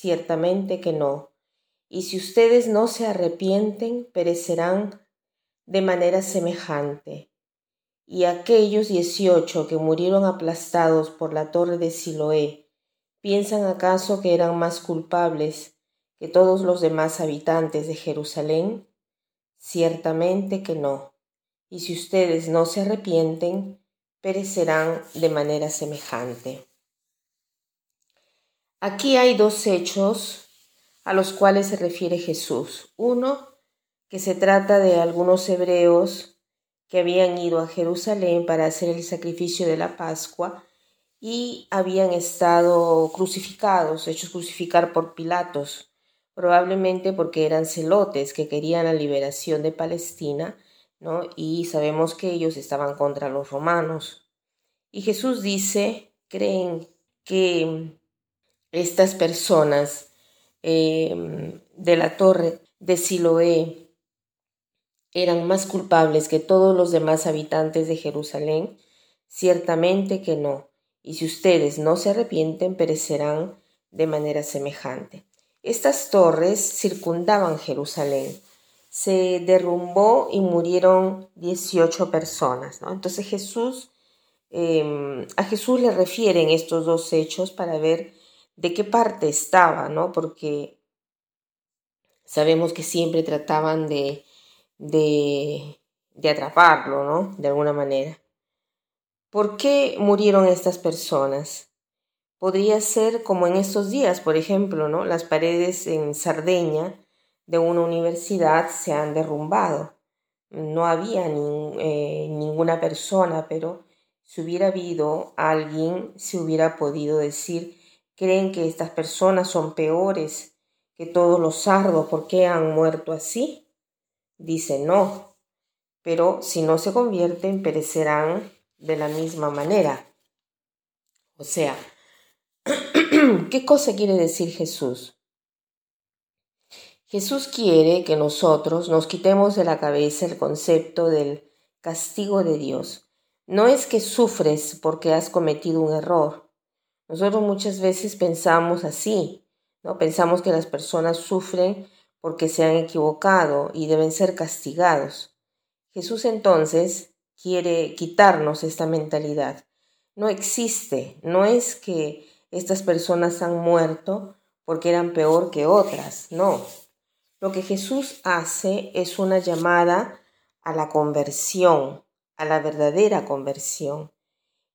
Ciertamente que no. Y si ustedes no se arrepienten, perecerán de manera semejante. Y aquellos dieciocho que murieron aplastados por la torre de Siloé, ¿piensan acaso que eran más culpables que todos los demás habitantes de Jerusalén? Ciertamente que no. Y si ustedes no se arrepienten, perecerán de manera semejante. Aquí hay dos hechos a los cuales se refiere Jesús. Uno, que se trata de algunos hebreos que habían ido a Jerusalén para hacer el sacrificio de la Pascua y habían estado crucificados, hechos crucificar por Pilatos, probablemente porque eran celotes que querían la liberación de Palestina, ¿no? Y sabemos que ellos estaban contra los romanos. Y Jesús dice, creen que estas personas em, de la torre de Siloé eran más culpables que todos los demás habitantes de Jerusalén? Ciertamente que no, y si ustedes no se arrepienten, perecerán de manera semejante. Estas torres circundaban Jerusalén. Se derrumbó y murieron 18 personas. Entonces Jesús, em, a Jesús le refieren estos dos hechos para ver de qué parte estaba, ¿no? Porque sabemos que siempre trataban de, de, atraparlo, ¿no? De alguna manera. ¿Por qué murieron estas personas? Podría ser como en estos días, por ejemplo, ¿no? Las paredes en Sardeña de una universidad se han derrumbado. No había eh, ninguna persona, pero si hubiera habido alguien, se hubiera podido decir creen que estas personas son peores que todos los sardos porque han muerto así? Dice no, pero si no se convierten perecerán de la misma manera. O sea, ¿qué cosa quiere decir Jesús? Jesús quiere que nosotros nos quitemos de la cabeza el concepto del castigo de Dios. No es que sufres porque has cometido un error, nosotros muchas veces pensamos así, ¿no? Pensamos que las personas sufren porque se han equivocado y deben ser castigados. Jesús entonces quiere quitarnos esta mentalidad. No existe, no es que estas personas han muerto porque eran peor que otras, no. Lo que Jesús hace es una llamada a la conversión, a la verdadera conversión.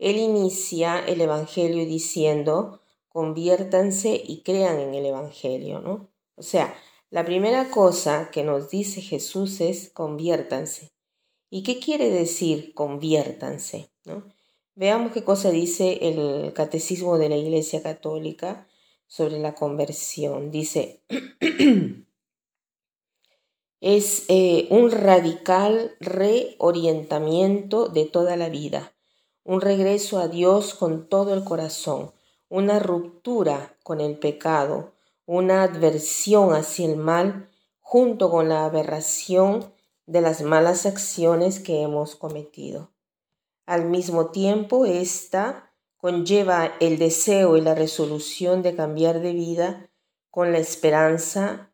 Él inicia el Evangelio diciendo, conviértanse y crean en el Evangelio, ¿no? O sea, la primera cosa que nos dice Jesús es conviértanse. ¿Y qué quiere decir conviértanse? Veamos qué cosa dice el Catecismo de la Iglesia Católica sobre la conversión. Dice, es eh, un radical reorientamiento de toda la vida un regreso a Dios con todo el corazón, una ruptura con el pecado, una adversión hacia el mal, junto con la aberración de las malas acciones que hemos cometido. Al mismo tiempo, esta conlleva el deseo y la resolución de cambiar de vida con la esperanza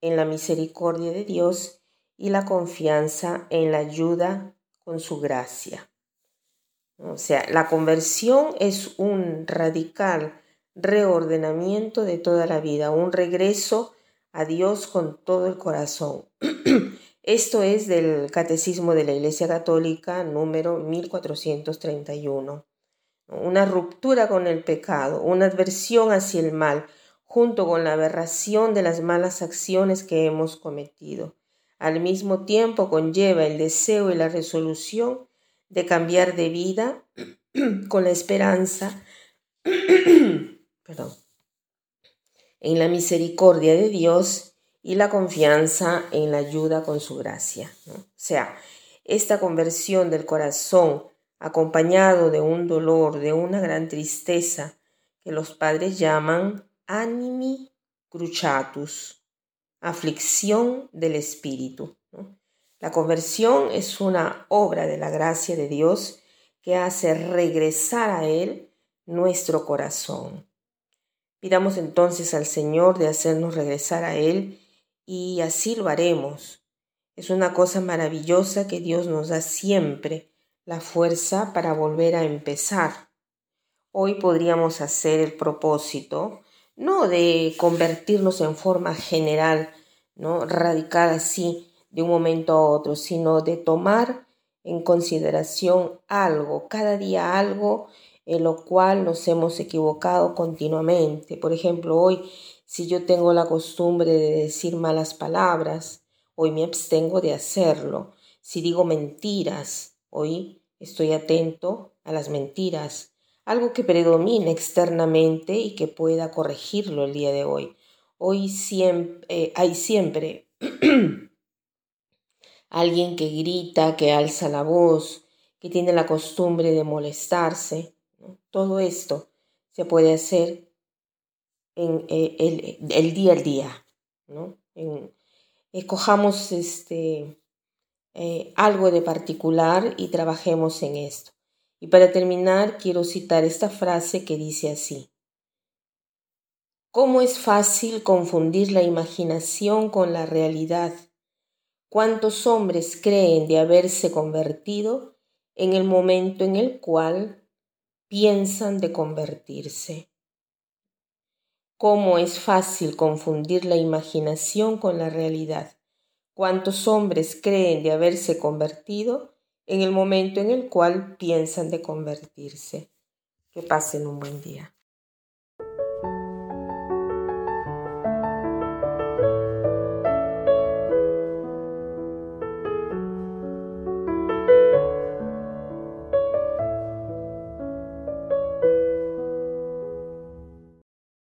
en la misericordia de Dios y la confianza en la ayuda con su gracia. O sea, la conversión es un radical reordenamiento de toda la vida, un regreso a Dios con todo el corazón. Esto es del Catecismo de la Iglesia Católica número 1431. Una ruptura con el pecado, una adversión hacia el mal, junto con la aberración de las malas acciones que hemos cometido. Al mismo tiempo conlleva el deseo y la resolución de cambiar de vida con la esperanza, perdón, en la misericordia de Dios y la confianza en la ayuda con su gracia. O sea, esta conversión del corazón acompañado de un dolor, de una gran tristeza, que los padres llaman animi cruciatus, aflicción del espíritu. La conversión es una obra de la gracia de Dios que hace regresar a Él nuestro corazón. Pidamos entonces al Señor de hacernos regresar a Él y así lo haremos. Es una cosa maravillosa que Dios nos da siempre la fuerza para volver a empezar. Hoy podríamos hacer el propósito no de convertirnos en forma general, no radical así de un momento a otro, sino de tomar en consideración algo, cada día algo en lo cual nos hemos equivocado continuamente. Por ejemplo, hoy, si yo tengo la costumbre de decir malas palabras, hoy me abstengo de hacerlo. Si digo mentiras, hoy estoy atento a las mentiras, algo que predomine externamente y que pueda corregirlo el día de hoy. Hoy siempre, eh, hay siempre alguien que grita, que alza la voz, que tiene la costumbre de molestarse. Todo esto se puede hacer en eh, el, día al día. ¿no? escojamos este, eh, algo de particular y trabajemos en esto. Y para terminar, quiero citar esta frase que dice así. ¿Cómo es fácil confundir la imaginación con la realidad? ¿Cuántos hombres creen de haberse convertido en el momento en el cual piensan de convertirse? ¿Cómo es fácil confundir la imaginación con la realidad? ¿Cuántos hombres creen de haberse convertido en el momento en el cual piensan de convertirse? Que pasen un buen día.